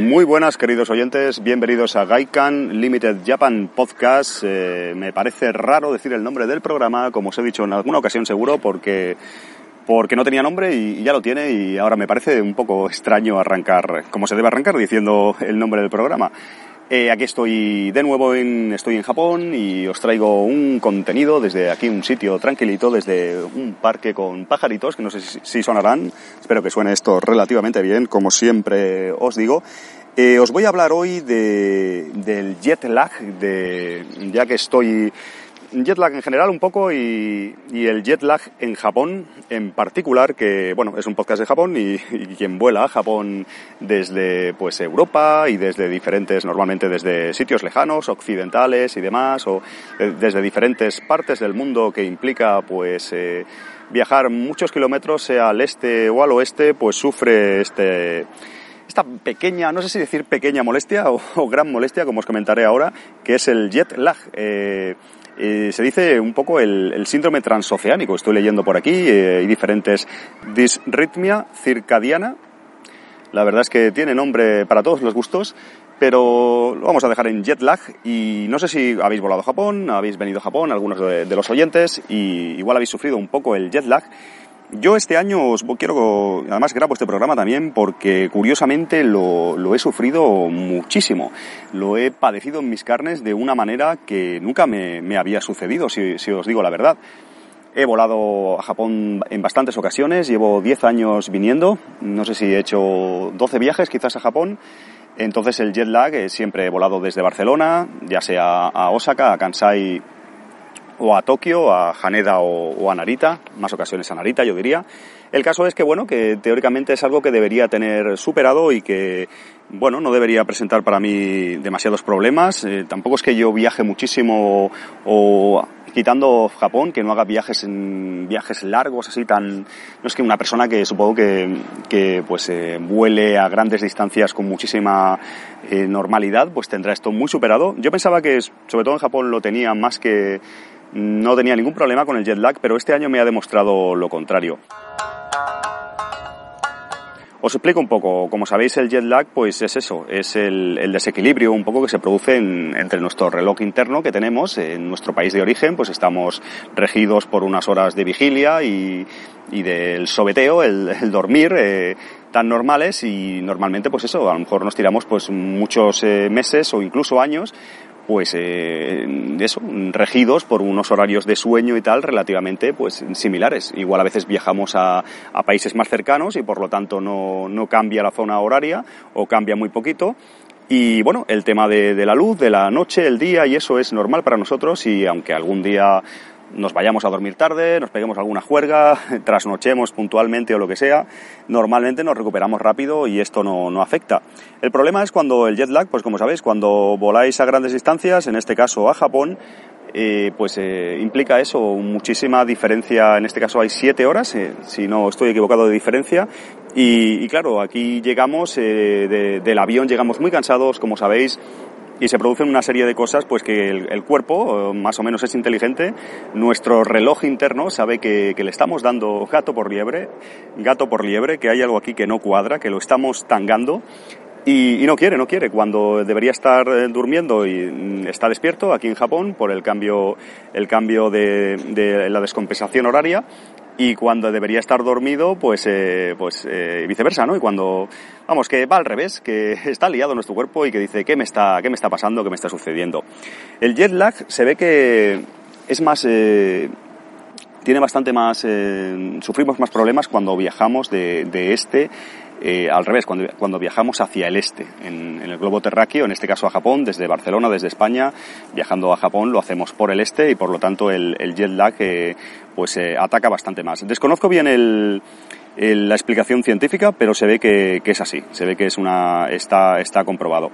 Muy buenas, queridos oyentes. Bienvenidos a Gaikan Limited Japan Podcast. Eh, me parece raro decir el nombre del programa, como os he dicho en alguna ocasión seguro, porque, porque no tenía nombre y, ya lo tiene y ahora me parece un poco extraño arrancar, como se debe arrancar, diciendo el nombre del programa. Eh, aquí estoy de nuevo en, estoy en Japón y os traigo un contenido desde aquí, un sitio tranquilito, desde un parque con pajaritos, que no sé si, sonarán, espero que suene esto relativamente bien, como siempre os digo. Eh, os voy a hablar hoy de, del jet lag, de, ya que estoy jet lag en general un poco y, el jet lag en Japón en particular, que bueno, es un podcast de Japón y, quien vuela a Japón desde pues Europa y desde diferentes, normalmente desde sitios lejanos, occidentales y demás, o desde diferentes partes del mundo que implica pues eh, viajar muchos kilómetros, sea al este o al oeste, pues sufre este esta pequeña, no sé si decir pequeña molestia o, gran molestia, como os comentaré ahora, que es el jet lag. Eh, eh, se dice un poco el, síndrome transoceánico. Estoy leyendo por aquí, eh, hay diferentes disritmia circadiana. La verdad es que tiene nombre para todos los gustos, pero lo vamos a dejar en jet lag. Y no sé si habéis volado a Japón, habéis venido a Japón, algunos de, de los oyentes, y igual habéis sufrido un poco el jet lag. Yo este año os quiero, además grabo este programa también porque curiosamente lo, he sufrido muchísimo. Lo he padecido en mis carnes de una manera que nunca me, había sucedido, si, os digo la verdad. He volado a Japón en bastantes ocasiones, llevo 10 años viniendo, no sé si he hecho 12 viajes quizás a Japón. Entonces el jet lag, eh, siempre he volado desde Barcelona, ya sea a Osaka, a Kansai o a Tokio, a Haneda o, a Narita, más ocasiones a Narita yo diría. El caso es que bueno, que teóricamente es algo que debería tener superado y que bueno, no debería presentar para mí demasiados problemas. Eh, tampoco es que yo viaje muchísimo o quitando Japón, que no haga viajes en viajes largos así tan no es que una persona que supongo que, que pues eh, vuele a grandes distancias con muchísima eh, normalidad, pues tendrá esto muy superado. Yo pensaba que sobre todo en Japón lo tenía más que no tenía ningún problema con el jet lag, pero este año me ha demostrado lo contrario. Os explico un poco. Como sabéis, el jet lag, pues es eso, es el, desequilibrio un poco que se produce entre nuestro reloj interno que tenemos en nuestro país de origen, pues estamos regidos por unas horas de vigilia y, del sobeteo, el, dormir, eh, tan normales y normalmente, pues eso, a lo mejor nos tiramos pues muchos eh, meses o incluso años pues eh, eso, regidos por unos horarios de sueño y tal relativamente pues similares. Igual a veces viajamos a, países más cercanos y por lo tanto no, no, cambia la zona horaria o cambia muy poquito. Y bueno, el tema de la luz, de la noche, el día y eso es normal para nosotros y aunque algún día nos vayamos a dormir tarde, nos peguemos alguna juerga, trasnochemos puntualmente o lo que sea, normalmente nos recuperamos rápido y esto no, no, afecta. El problema es cuando el jet lag, pues como sabéis, cuando voláis a grandes distancias, en este caso a Japón, eh, pues eh, implica eso, muchísima diferencia, en este caso hay siete horas, eh, si no estoy equivocado de diferencia, y, claro, aquí llegamos, del avión llegamos muy cansados, como sabéis, y se producen una serie de cosas pues que el, cuerpo más o menos es inteligente, nuestro reloj interno sabe que, le estamos dando gato por liebre, gato por liebre, que hay algo aquí que no cuadra, que lo estamos tangando y, no quiere, no quiere. Cuando debería estar eh, durmiendo y mm, está despierto aquí en Japón por el cambio, el cambio de la descompensación horaria, y cuando debería estar dormido, pues, eh, pues eh, viceversa, ¿no? Y cuando, vamos, que va al revés, que está liado nuestro cuerpo y que dice, ¿qué me está, qué me está pasando, qué me está sucediendo? El jet lag se ve que es más, eh, tiene bastante más, eh, sufrimos más problemas cuando viajamos de, de este eh, al revés, cuando, cuando, viajamos hacia el este, en, el globo terráqueo, en este caso a Japón, desde Barcelona, desde España, viajando a Japón, lo hacemos por el este y por lo tanto el, jet lag eh, pues eh, ataca bastante más. Desconozco bien el, la explicación científica, pero se ve que, que, es así, se ve que es una, está, está comprobado.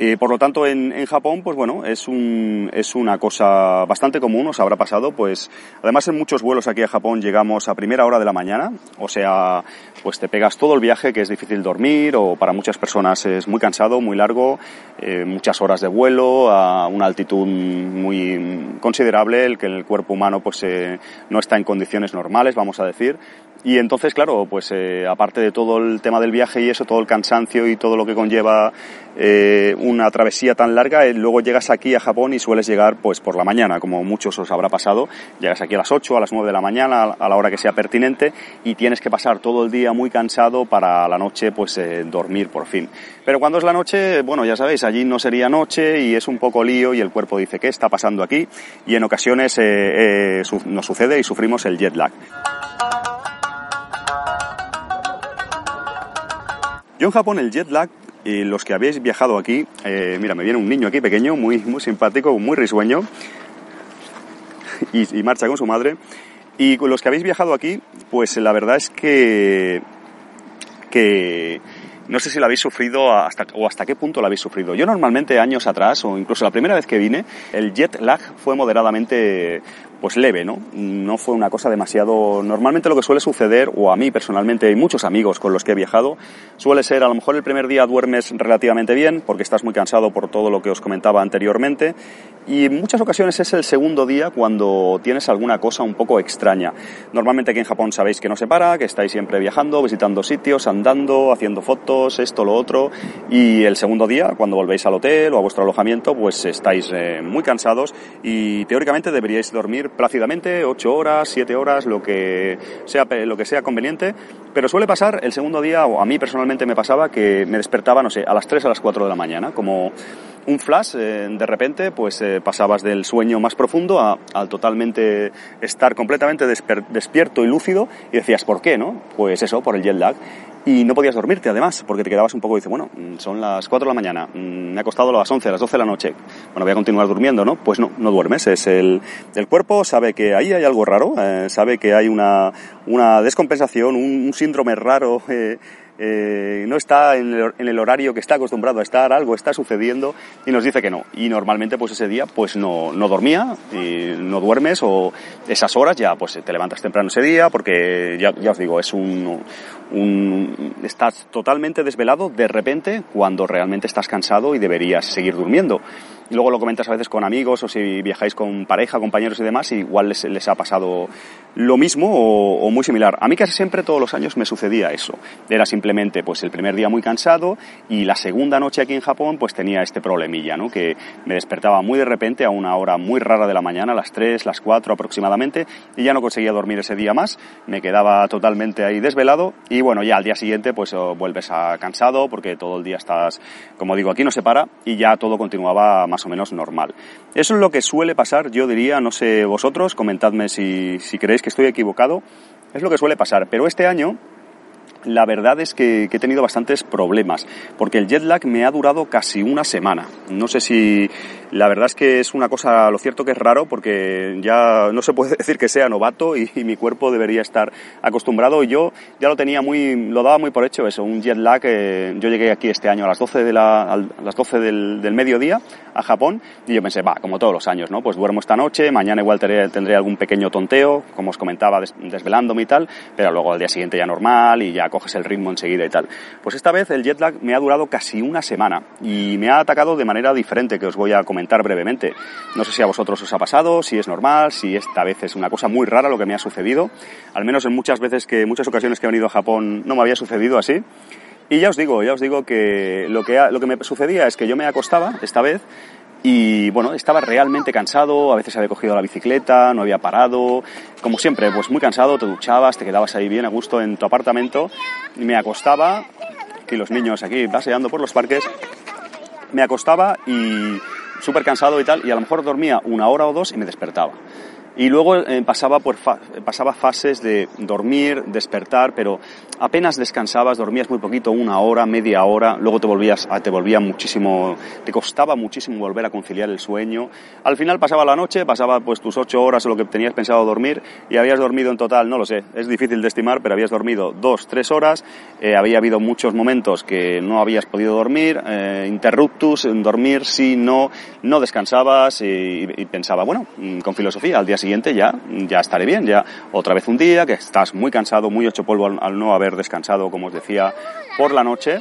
Eh, por lo tanto, en, en, Japón, pues bueno, es, un, es una cosa bastante común, os habrá pasado, pues además en muchos vuelos aquí a Japón llegamos a primera hora de la mañana, o sea, pues te pegas todo el viaje que es difícil dormir o para muchas personas es muy cansado, muy largo, eh, muchas horas de vuelo a una altitud muy considerable, el que el cuerpo humano pues eh, no está en condiciones normales, vamos a decir, y entonces, claro, pues eh, aparte de todo el tema del viaje y eso, todo el cansancio y todo lo que conlleva eh, una travesía tan larga, eh, luego llegas aquí a Japón y sueles llegar pues por la mañana, como muchos os habrá pasado. Llegas aquí a las 8, a las 9 de la mañana, a la hora que sea pertinente y tienes que pasar todo el día muy cansado para la noche pues eh, dormir por fin. Pero cuando es la noche, bueno, ya sabéis, allí no sería noche y es un poco lío y el cuerpo dice, ¿qué está pasando aquí? Y en ocasiones eh, nos sucede y sufrimos el jet lag. Yo en Japón el jet lag, y los que habéis viajado aquí, eh, mira, me viene un niño aquí pequeño, muy, muy simpático, muy risueño, y, y, marcha con su madre. Y con los que habéis viajado aquí, pues la verdad es que, que no sé si lo habéis sufrido hasta, o hasta qué punto lo habéis sufrido. Yo normalmente años atrás, o incluso la primera vez que vine, el jet lag fue moderadamente pues leve, ¿no? No fue una cosa demasiado... Normalmente lo que suele suceder, o a mí personalmente y muchos amigos con los que he viajado, suele ser a lo mejor el primer día duermes relativamente bien porque estás muy cansado por todo lo que os comentaba anteriormente y en muchas ocasiones es el segundo día cuando tienes alguna cosa un poco extraña. Normalmente aquí en Japón sabéis que no se para, que estáis siempre viajando, visitando sitios, andando, haciendo fotos, esto, lo otro y el segundo día, cuando volvéis al hotel o a vuestro alojamiento, pues estáis eh, muy cansados y teóricamente deberíais dormir plácidamente, 8 horas, 7 horas, lo que sea, lo que sea conveniente, pero suele pasar el segundo día, o a mí personalmente me pasaba, que me despertaba, no sé, a las 3 a las 4 de la mañana, como un flash, eh, de repente, pues eh, pasabas del sueño más profundo a, al totalmente estar completamente despierto y lúcido y decías, ¿por qué, no? Pues eso, por el jet lag y no podías dormirte además, porque te quedabas un poco y dices, bueno, mm, son las 4 de la mañana, mm, me ha costado las 11, a las 12 de la noche, bueno, voy a continuar durmiendo, ¿no? Pues no, no duermes, es el, el cuerpo sabe que ahí hay algo raro, eh, sabe que hay una, una descompensación, un, un síndrome raro, eh, eh, no está en el, en el, horario que está acostumbrado a estar, algo está sucediendo y nos dice que no. Y normalmente pues ese día pues no, no dormía, y no duermes o esas horas ya pues te levantas temprano ese día porque ya, ya os digo, es un, un, estás totalmente desvelado de repente cuando realmente estás cansado y deberías seguir durmiendo. Y luego lo comentas a veces con amigos o si viajáis con pareja, compañeros y demás, igual les, les ha pasado lo mismo o, muy similar. A mí casi siempre todos los años me sucedía eso. Era simplemente pues el primer día muy cansado y la segunda noche aquí en Japón pues tenía este problemilla, ¿no? Que me despertaba muy de repente a una hora muy rara de la mañana, a las 3, las 4 aproximadamente, y ya no conseguía dormir ese día más. Me quedaba totalmente ahí desvelado y bueno, ya al día siguiente pues vuelves a cansado porque todo el día estás, como digo, aquí no se para y ya todo continuaba más o menos normal. Eso es lo que suele pasar, yo diría, no sé vosotros, comentadme si, si creéis que estoy equivocado, es lo que suele pasar, pero este año la verdad es que, que, he tenido bastantes problemas, porque el jet lag me ha durado casi una semana. No sé si la verdad es que es una cosa, lo cierto que es raro, porque ya no se puede decir que sea novato y, y mi cuerpo debería estar acostumbrado. Yo ya lo tenía muy, lo daba muy por hecho eso, un jet lag. Eh, yo llegué aquí este año a las 12, de la, a las 12 del, del, mediodía a Japón y yo pensé, va, como todos los años, ¿no? Pues duermo esta noche, mañana igual tendré, tendré algún pequeño tonteo, como os comentaba, des, desvelándome y tal, pero luego al día siguiente ya normal y ya coges el ritmo enseguida y tal. Pues esta vez el jet lag me ha durado casi una semana y me ha atacado de manera diferente que os voy a comentar brevemente. No sé si a vosotros os ha pasado, si es normal, si esta vez es una cosa muy rara lo que me ha sucedido. Al menos en muchas veces que, muchas ocasiones que he venido a Japón no me había sucedido así. Y ya os digo, ya os digo que lo que, lo que me sucedía es que yo me acostaba esta vez y bueno, estaba realmente cansado, a veces había cogido la bicicleta, no había parado, como siempre, pues muy cansado, te duchabas, te quedabas ahí bien a gusto en tu apartamento, y me acostaba, y los niños aquí paseando por los parques, me acostaba y súper cansado y tal, y a lo mejor dormía una hora o dos y me despertaba. Y luego eh, pasaba, por pasaba fases de dormir, despertar, pero apenas descansabas, dormías muy poquito, una hora, media hora, luego te volvías, ah, te volvía muchísimo, te costaba muchísimo volver a conciliar el sueño. Al final pasaba la noche, pasaba pues tus ocho horas o lo que tenías pensado dormir y habías dormido en total, no lo sé, es difícil de estimar, pero habías dormido dos, tres horas, eh, había habido muchos momentos que no habías podido dormir, eh, interruptus, dormir sí, no, no descansabas y, y pensaba, bueno, mm, con filosofía, al día siguiente ya, ya estaré bien, ya otra vez un día que estás muy cansado, muy hecho polvo al, no haber descansado, como os decía, por la noche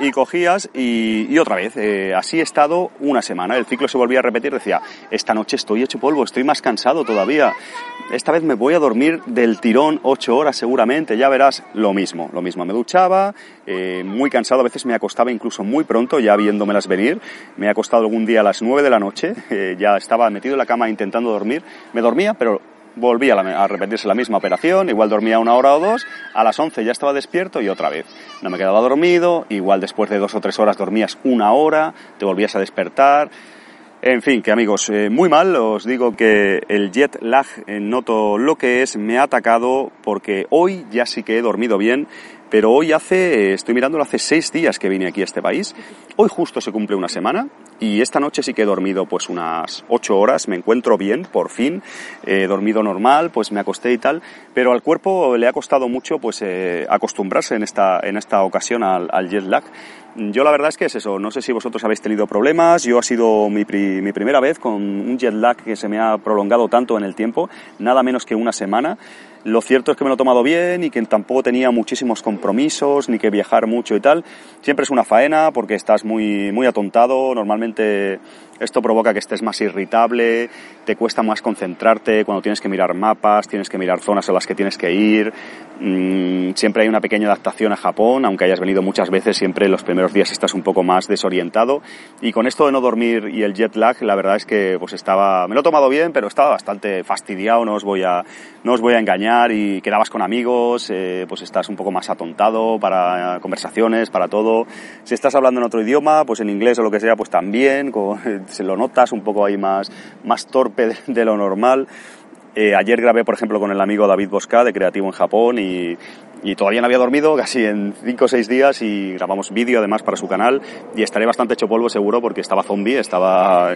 y cogías y, otra vez. Eh, así he estado una semana. El ciclo se volvía a repetir. Decía, esta noche estoy hecho polvo, estoy más cansado todavía. Esta vez me voy a dormir del tirón ocho horas seguramente. Ya verás lo mismo. Lo mismo. Me duchaba, eh, muy cansado. A veces me acostaba incluso muy pronto, ya viéndomelas venir. Me he acostado algún día a las nueve de la noche. Eh, ya estaba metido en la cama intentando dormir. Me dormía, pero volvía a, repetirse la misma operación, igual dormía una hora o dos, a las 11 ya estaba despierto y otra vez. No me quedaba dormido, igual después de dos o tres horas dormías una hora, te volvías a despertar. En fin, que amigos, eh, muy mal, os digo que el jet lag, eh, noto lo que es, me ha atacado porque hoy ya sí que he dormido bien pero hoy hace, estoy mirándolo, hace seis días que vine aquí a este país. Hoy justo se cumple una semana y esta noche sí que he dormido pues unas ocho horas, me encuentro bien, por fin, he dormido normal, pues me acosté y tal, pero al cuerpo le ha costado mucho pues eh, acostumbrarse en esta, en esta ocasión al, al jet lag. Yo la verdad es que es eso, no sé si vosotros habéis tenido problemas, yo ha sido mi, mi, primera vez con un jet lag que se me ha prolongado tanto en el tiempo, nada menos que una semana. Lo cierto es que me lo he tomado bien y que tampoco tenía muchísimos compromisos ni que viajar mucho y tal. Siempre es una faena porque estás muy, muy atontado, normalmente realmente esto provoca que estés más irritable, te cuesta más concentrarte cuando tienes que mirar mapas, tienes que mirar zonas a las que tienes que ir. Mm, siempre hay una pequeña adaptación a Japón, aunque hayas venido muchas veces, siempre los primeros días estás un poco más desorientado. Y con esto de no dormir y el jet lag, la verdad es que pues estaba, me lo he tomado bien, pero estaba bastante fastidiado, no os voy a, no os voy a engañar y quedabas con amigos, eh, pues estás un poco más atontado para conversaciones, para todo. Si estás hablando en otro idioma, pues en inglés o lo que sea, pues también, se lo notas un poco ahí más, más torpe de, lo normal. Eh, ayer grabé, por ejemplo, con el amigo David Bosca de Creativo en Japón y, todavía no había dormido casi en 5 o 6 días y grabamos vídeo además para su canal y estaré bastante hecho polvo seguro porque estaba zombie, estaba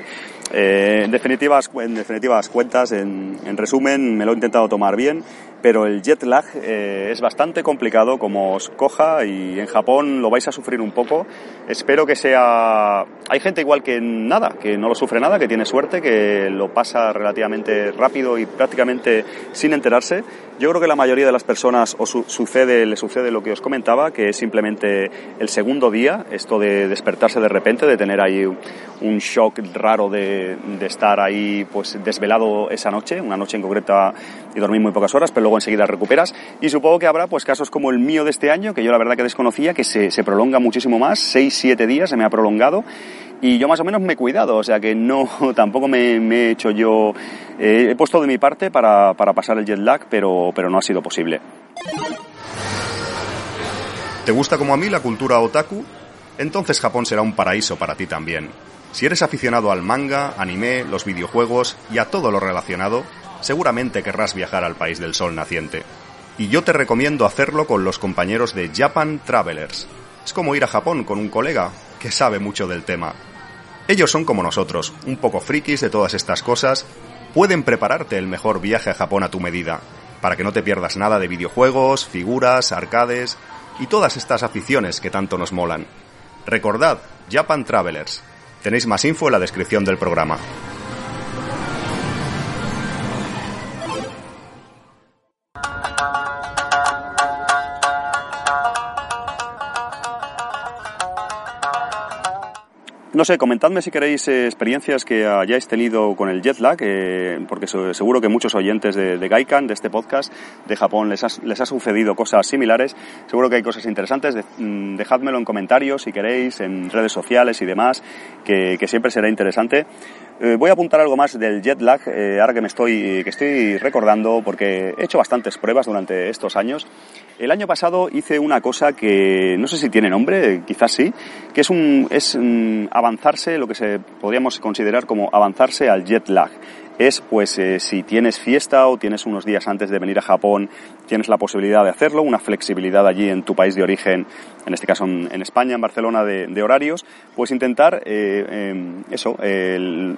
eh, en, definitivas, en definitivas cuentas, en, en, resumen me lo he intentado tomar bien, pero el jet lag eh, es bastante complicado como os coja y en Japón lo vais a sufrir un poco. Espero que sea... Hay gente igual que nada, que no lo sufre nada, que tiene suerte, que lo pasa relativamente rápido y prácticamente sin enterarse. Yo creo que la mayoría de las personas os sucede, le sucede lo que os comentaba, que es simplemente el segundo día, esto de despertarse de repente, de tener ahí un shock raro de, de estar ahí pues desvelado esa noche, una noche en concreta y dormir muy pocas horas, pero luego enseguida recuperas. Y supongo que habrá pues casos como el mío de este año, que yo la verdad que desconocía, que se, se prolonga muchísimo más, 6, 7 días se me ha prolongado y yo más o menos me he cuidado, o sea que no, tampoco me, he hecho yo, eh, he puesto de mi parte para, para pasar el jet lag, pero, pero no ha sido posible. ¿Te gusta como a mí la cultura otaku? Entonces Japón será un paraíso para ti también. Si eres aficionado al manga, anime, los videojuegos y a todo lo relacionado, seguramente querrás viajar al país del sol naciente. Y yo te recomiendo hacerlo con los compañeros de Japan Travelers. Es como ir a Japón con un colega que sabe mucho del tema. Ellos son como nosotros, un poco frikis de todas estas cosas, pueden prepararte el mejor viaje a Japón a tu medida, para que no te pierdas nada de videojuegos, figuras, arcades y todas estas aficiones que tanto nos molan. Recordad, Japan Travelers. Tenéis más info en la descripción del programa. No sé, comentadme si queréis eh, experiencias que hayáis tenido con el jet lag, eh, porque seguro que muchos oyentes de, de, Gaikan, de este podcast de Japón, les ha, les ha, sucedido cosas similares. Seguro que hay cosas interesantes. Mm, dejádmelo en comentarios si queréis, en redes sociales y demás, que siempre será interesante. Eh, voy a apuntar algo más del jet lag, eh, ahora que me estoy, que estoy recordando, porque he hecho bastantes pruebas durante estos años. El año pasado hice una cosa que no sé si tiene nombre, quizás sí, que es, un, es avanzarse, lo que se podríamos considerar como avanzarse al jet lag. es pues eh, si tienes fiesta o tienes unos días antes de venir a Japón, tienes la posibilidad de hacerlo, una flexibilidad allí en tu país de origen, en este caso en, España, en Barcelona, de, horarios, pues intentar eh, em, eso, el,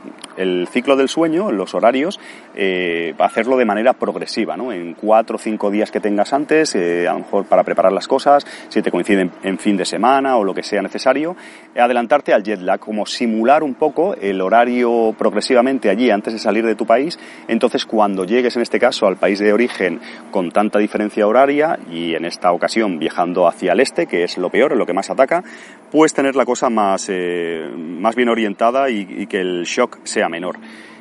ciclo del sueño, los horarios, eh, hacerlo de manera progresiva. En cuatro o cinco días que tengas antes, a lo mejor para preparar las cosas, si te coinciden en fin de semana o lo que sea necesario, adelantarte al jet lag, como simular un poco el horario progresivamente allí antes de salir de tu país. Entonces, cuando llegues en este caso al país de origen con tanta diferencia horaria y en esta ocasión viajando hacia el este, que es lo peor, lo que más ataca, puedes tener la cosa más, eh, más bien orientada y que el shock sea menor.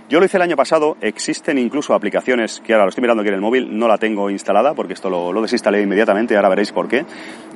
Yo lo hice el año pasado, existen incluso aplicaciones que ahora lo estoy mirando aquí en el móvil, no la tengo instalada porque esto lo, lo desinstalé inmediatamente, ahora veréis por qué,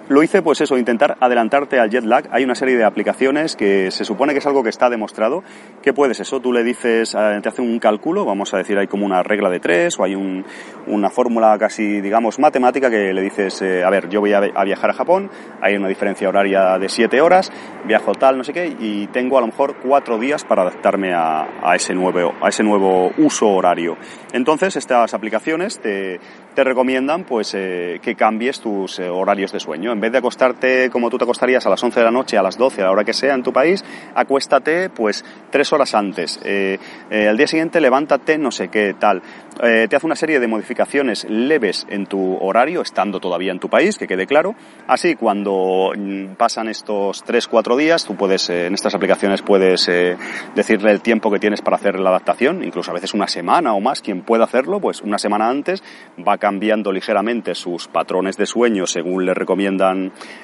lo hice pues eso, intentar adelantarte al jet lag. Hay una serie de aplicaciones que se supone que es algo que está demostrado. ¿Qué puedes eso? Tú le dices, eh, te hace un cálculo, vamos a decir, hay como una regla de tres o hay un, una fórmula casi, digamos, matemática que le dices, eh, a ver, yo voy a, viajar a Japón, hay una diferencia horaria de siete horas, viajo tal, no sé qué, y tengo a lo mejor cuatro días para adaptarme a, a ese, nuevo, a ese nuevo uso horario. Entonces, estas aplicaciones te, te recomiendan pues eh, que cambies tus horarios de sueño en vez de acostarte como tú te acostarías a las 11 de la noche, a las 12, a la hora que sea en tu país, acuéstate pues tres horas antes. Eh, eh, al día siguiente levántate no sé qué tal. Eh, te hace una serie de modificaciones leves en tu horario, estando todavía en tu país, que quede claro. Así, cuando mm, pasan estos 3-4 días, tú puedes, en estas aplicaciones puedes decirle el tiempo que tienes para hacer la adaptación, incluso a veces una semana o más, quien pueda hacerlo, pues una semana antes va cambiando ligeramente sus patrones de sueño según le recomienda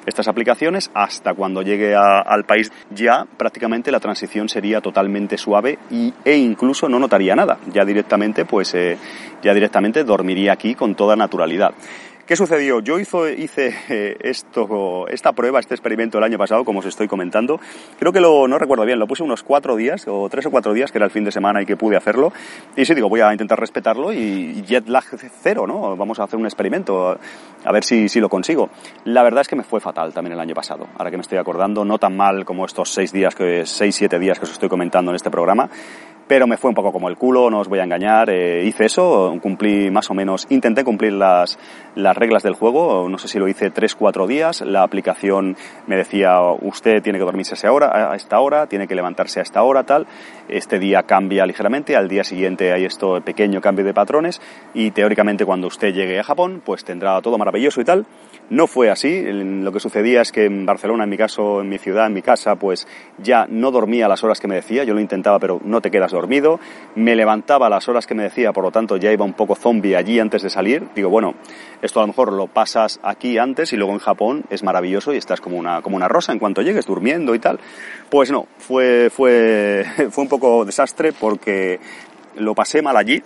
estas aplicaciones hasta cuando llegue al país ya prácticamente la transición sería totalmente suave y, e incluso no notaría nada. Ya directamente, pues, eh, ya directamente dormiría aquí con toda naturalidad. ¿Qué sucedió? Yo hizo, hice eh, esto, esta prueba, este experimento el año pasado, como os estoy comentando. Creo que lo, no recuerdo bien, lo puse unos cuatro días, o tres o cuatro días, que era el fin de semana y que pude hacerlo. Y sí, digo, voy a intentar respetarlo y jet lag cero, ¿no? Vamos a hacer un experimento, a ver si, si lo consigo. La verdad es que me fue fatal también el año pasado. Ahora que me estoy acordando, no tan mal como estos seis días, que, seis, siete días que os estoy comentando en este programa pero me fue un poco como el culo, no os voy a engañar. Eh, hice eso, cumplí más o menos, intenté cumplir las, las reglas del juego, no sé si lo hice tres, cuatro días. La aplicación me decía, usted tiene que dormirse a, hora, a esta hora, tiene que levantarse a esta hora, tal. Este día cambia ligeramente, al día siguiente hay esto pequeño cambio de patrones y teóricamente cuando usted llegue a Japón, pues tendrá todo maravilloso y tal. No fue así. Lo que sucedía es que en Barcelona, en mi caso, en mi ciudad, en mi casa, pues ya no dormía las horas que me decía. Yo lo intentaba, pero no te quedas dormido. Me levantaba a las horas que me decía, por lo tanto ya iba un poco zombie allí antes de salir. Digo, bueno, esto a lo mejor lo pasas aquí antes y luego en Japón es maravilloso y estás como una, como una rosa en cuanto llegues, durmiendo y tal. Pues no, fue, fue, fue un poco desastre porque lo pasé mal allí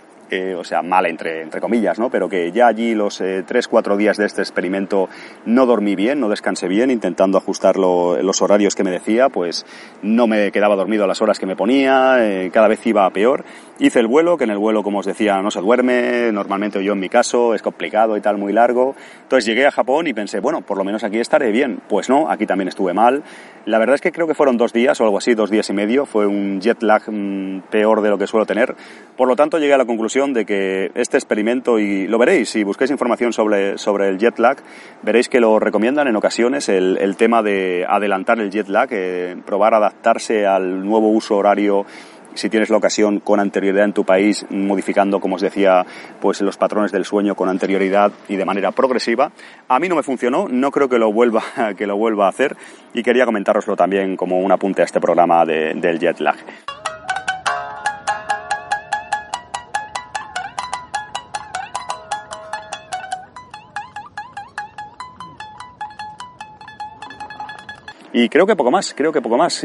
o sea, mal entre, entre comillas, ¿no? Pero que ya allí los eh, tres, cuatro días de este experimento no dormí bien, no descansé bien, intentando ajustar los horarios que me decía, pues no me quedaba dormido a las horas que me ponía, eh, cada vez iba a peor. Hice el vuelo, que en el vuelo, como os decía, no se duerme, normalmente yo en mi caso es complicado y tal, muy largo. Entonces llegué a Japón y pensé, bueno, por lo menos aquí estaré bien. Pues no, aquí también estuve mal. La verdad es que creo que fueron dos días o algo así, dos días y medio. Fue un jet lag mm, peor de lo que suelo tener. Por lo tanto, llegué a la conclusión de que este experimento, y lo veréis, si busquéis información sobre, sobre el jet lag, veréis que lo recomiendan en ocasiones el, el tema de adelantar el jet lag, eh, probar adaptarse al nuevo uso horario si tienes la ocasión con anterioridad en tu país, modificando, como os decía, pues los patrones del sueño con anterioridad y de manera progresiva. A mí no me funcionó, no creo que lo vuelva, que lo vuelva a hacer y quería comentároslo también como un apunte a este programa de, del jet lag. Y creo que poco más, creo que poco más.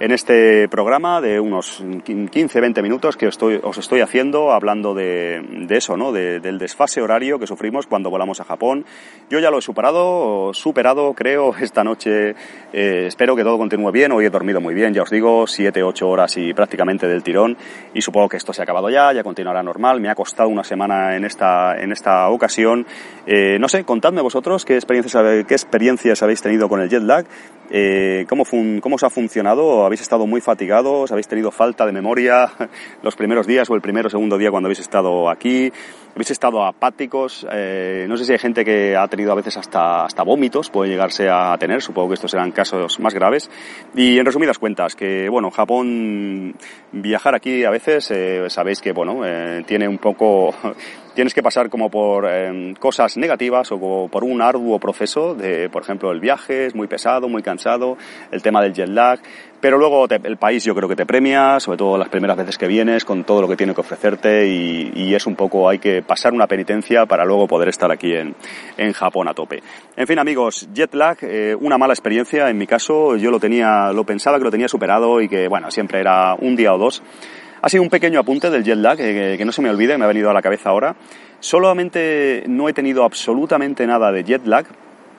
En este programa de unos 15-20 minutos que estoy, os estoy haciendo hablando de, de eso, ¿no? De, del desfase horario que sufrimos cuando volamos a Japón. Yo ya lo he superado, superado creo esta noche. Eh, espero que todo continúe bien. Hoy he dormido muy bien, ya os digo, 7-8 horas y prácticamente del tirón. Y supongo que esto se ha acabado ya, ya continuará normal. Me ha costado una semana en esta, en esta ocasión. Eh, no sé, contadme vosotros qué experiencias, qué experiencias habéis tenido con el jet lag. Eh, ¿cómo, fun, ¿Cómo os ha funcionado? Habéis estado muy fatigados, habéis tenido falta de memoria los primeros días o el primero o segundo día cuando habéis estado aquí, habéis estado apáticos, eh, no sé si hay gente que ha tenido a veces hasta, hasta vómitos, puede llegarse a tener, supongo que estos serán casos más graves. Y en resumidas cuentas, que bueno, Japón, viajar aquí a veces, eh, sabéis que bueno, eh, tiene un poco tienes que pasar como por em, cosas negativas o por un arduo proceso de, por ejemplo, el viaje es muy pesado, muy cansado, el tema del jet lag, pero luego el país yo creo que te premia, sobre todo las primeras veces que vienes, con todo lo que tiene que ofrecerte y, es un poco, hay que pasar una penitencia para luego poder estar aquí en, en Japón a tope. En fin, amigos, jet lag, eh, una mala experiencia en mi caso, yo lo tenía, lo pensaba que lo tenía superado y que, bueno, siempre era un día o dos. Ha sido un pequeño apunte del jet lag, que, no se me olvide, me ha venido a la cabeza ahora. Solamente no he tenido absolutamente nada de jet lag,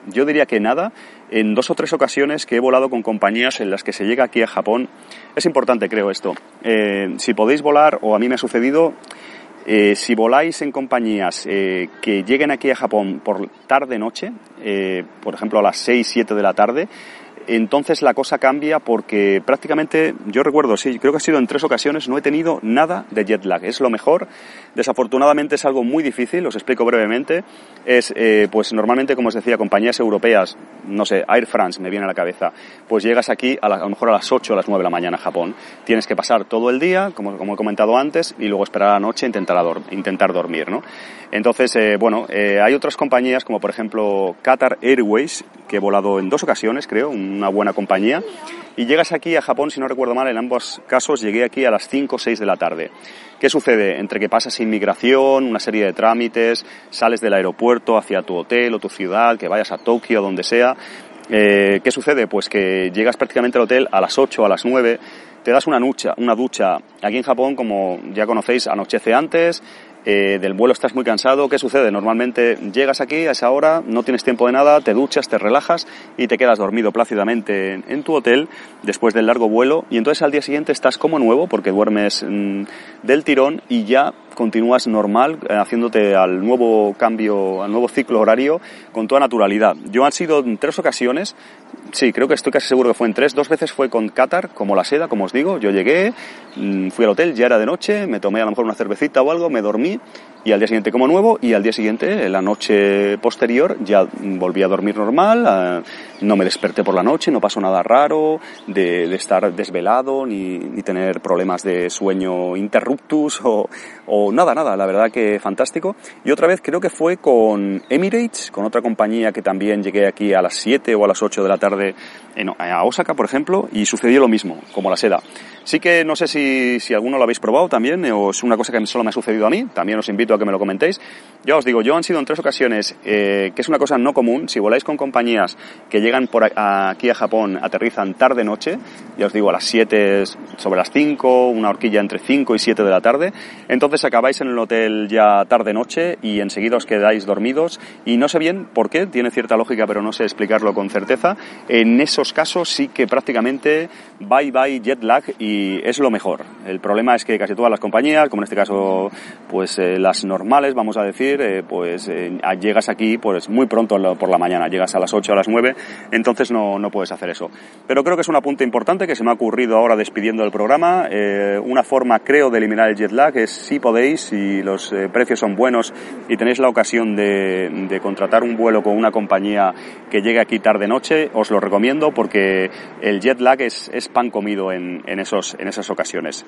yo diría que nada, en dos o tres ocasiones que he volado con compañías en las que se llega aquí a Japón. Es importante, creo, esto. Eh, si podéis volar, o a mí me ha sucedido, eh, si voláis en compañías eh, que lleguen aquí a Japón por tarde-noche, por ejemplo a las 6, 7 de la tarde, entonces la cosa cambia porque prácticamente, yo recuerdo, sí, creo que ha sido en tres ocasiones, no he tenido nada de jet lag. Es lo mejor. Desafortunadamente es algo muy difícil, os explico brevemente. Es, eh, pues normalmente, como os decía, compañías europeas, no sé, Air France me viene a la cabeza, pues llegas aquí a, lo mejor a las 8 o a las 9 de la mañana a Japón. Tienes que pasar todo el día, como, como he comentado antes, y luego esperar a la noche e intentar, intentar dormir, ¿no? Entonces, eh, bueno, eh, hay otras compañías como por ejemplo Qatar Airways, que he volado en dos ocasiones, creo, una buena compañía. Y llegas aquí a Japón, si no recuerdo mal, en ambos casos llegué aquí a las 5 o 6 de la tarde. ¿Qué sucede? Entre que pasas inmigración, una serie de trámites, sales del aeropuerto hacia tu hotel o tu ciudad, que vayas a Tokio, donde sea. Eh, ¿Qué sucede? Pues que llegas prácticamente al hotel a las 8, a las 9, te das una ducha, una ducha. Aquí en Japón, como ya conocéis, anochece antes, eh, del vuelo estás muy cansado, ¿qué sucede? Normalmente llegas aquí a esa hora, no tienes tiempo de nada, te duchas, te relajas y te quedas dormido plácidamente en, tu hotel después del largo vuelo y entonces al día siguiente estás como nuevo porque duermes mm, del tirón y ya continúas normal, eh, haciéndote al nuevo cambio, al nuevo ciclo horario con toda naturalidad. Yo han sido en tres ocasiones, sí, creo que estoy casi seguro que fue en tres, dos veces fue con Qatar, como la seda, como os digo, yo llegué, mm, fui al hotel, ya era de noche, me tomé a lo mejor una cervecita o algo, me dormí y al día siguiente como nuevo y al día siguiente, la noche posterior, ya volví a dormir normal, no me desperté por la noche, no pasó nada raro de, estar desvelado ni, ni, tener problemas de sueño interruptus o, o, nada, nada, la verdad que fantástico. Y otra vez creo que fue con Emirates, con otra compañía que también llegué aquí a las 7 o a las 8 de la tarde en, a Osaka, por ejemplo, y sucedió lo mismo, como la seda. Sí que no sé si, si alguno lo habéis probado también, o es una cosa que solo me ha sucedido a mí, también os invito a que me lo comentéis. Ya os digo, yo han sido en tres ocasiones, eh, que es una cosa no común, si voláis con compañías que llegan por aquí a Japón, aterrizan tarde-noche, ya os digo, a las 7, sobre las 5, una horquilla entre 5 y 7 de la tarde, entonces acabáis en el hotel ya tarde-noche y enseguida os quedáis dormidos y no sé bien por qué, tiene cierta lógica pero no sé explicarlo con certeza, en esos casos sí que prácticamente bye bye jet lag y es lo mejor. El problema es que casi todas las compañías, como en este caso pues eh, las normales, vamos a decir, eh, pues eh, llegas aquí pues muy pronto por la mañana, llegas a las 8 a las 9, entonces no, no puedes hacer eso. Pero creo que es un apunte importante que se me ha ocurrido ahora despidiendo el programa. una forma creo de eliminar el jet lag es si podéis, si los precios son buenos y tenéis la ocasión de, contratar un vuelo con una compañía que llegue aquí tarde noche, os lo recomiendo porque el jet lag es, pan comido en, esos, en esas ocasiones.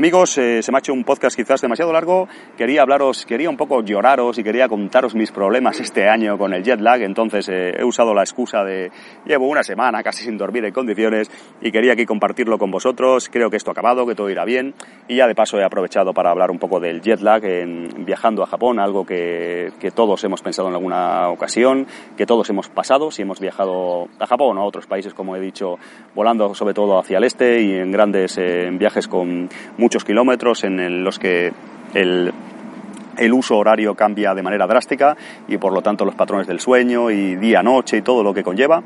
Amigos, eh, se me ha hecho un podcast quizás demasiado largo. Quería hablaros, quería un poco lloraros y quería contaros mis problemas este año con el jet lag. Entonces eh, he usado la excusa de llevo una semana casi sin dormir en condiciones y quería aquí compartirlo con vosotros. Creo que esto ha acabado, que todo irá bien. Y ya de paso he aprovechado para hablar un poco del jet lag en, viajando a Japón, algo que, que todos hemos pensado en alguna ocasión, que todos hemos pasado si hemos viajado a Japón o a otros países, como he dicho, volando sobre todo hacia el este y en grandes eh, viajes con muchos kilómetros en los que el, el uso horario cambia de manera drástica y por lo tanto los patrones del sueño y día-noche y todo lo que conlleva.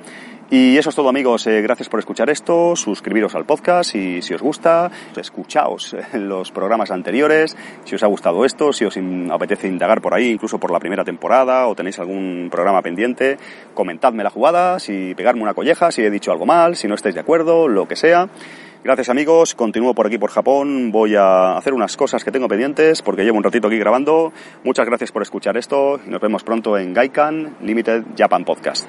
Y eso es todo amigos, eh, gracias por escuchar esto, suscribiros al podcast y si os gusta, escuchaos los programas anteriores, si os ha gustado esto, si os apetece indagar por ahí, incluso por la primera temporada o tenéis algún programa pendiente, comentadme la jugada, si pegarme una colleja, si he dicho algo mal, si no estáis de acuerdo, lo que sea. Gracias amigos, continúo por aquí por Japón, voy a hacer unas cosas que tengo pendientes porque llevo un ratito aquí grabando. Muchas gracias por escuchar esto. Y nos vemos pronto en Gaikan Limited Japan Podcast.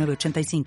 85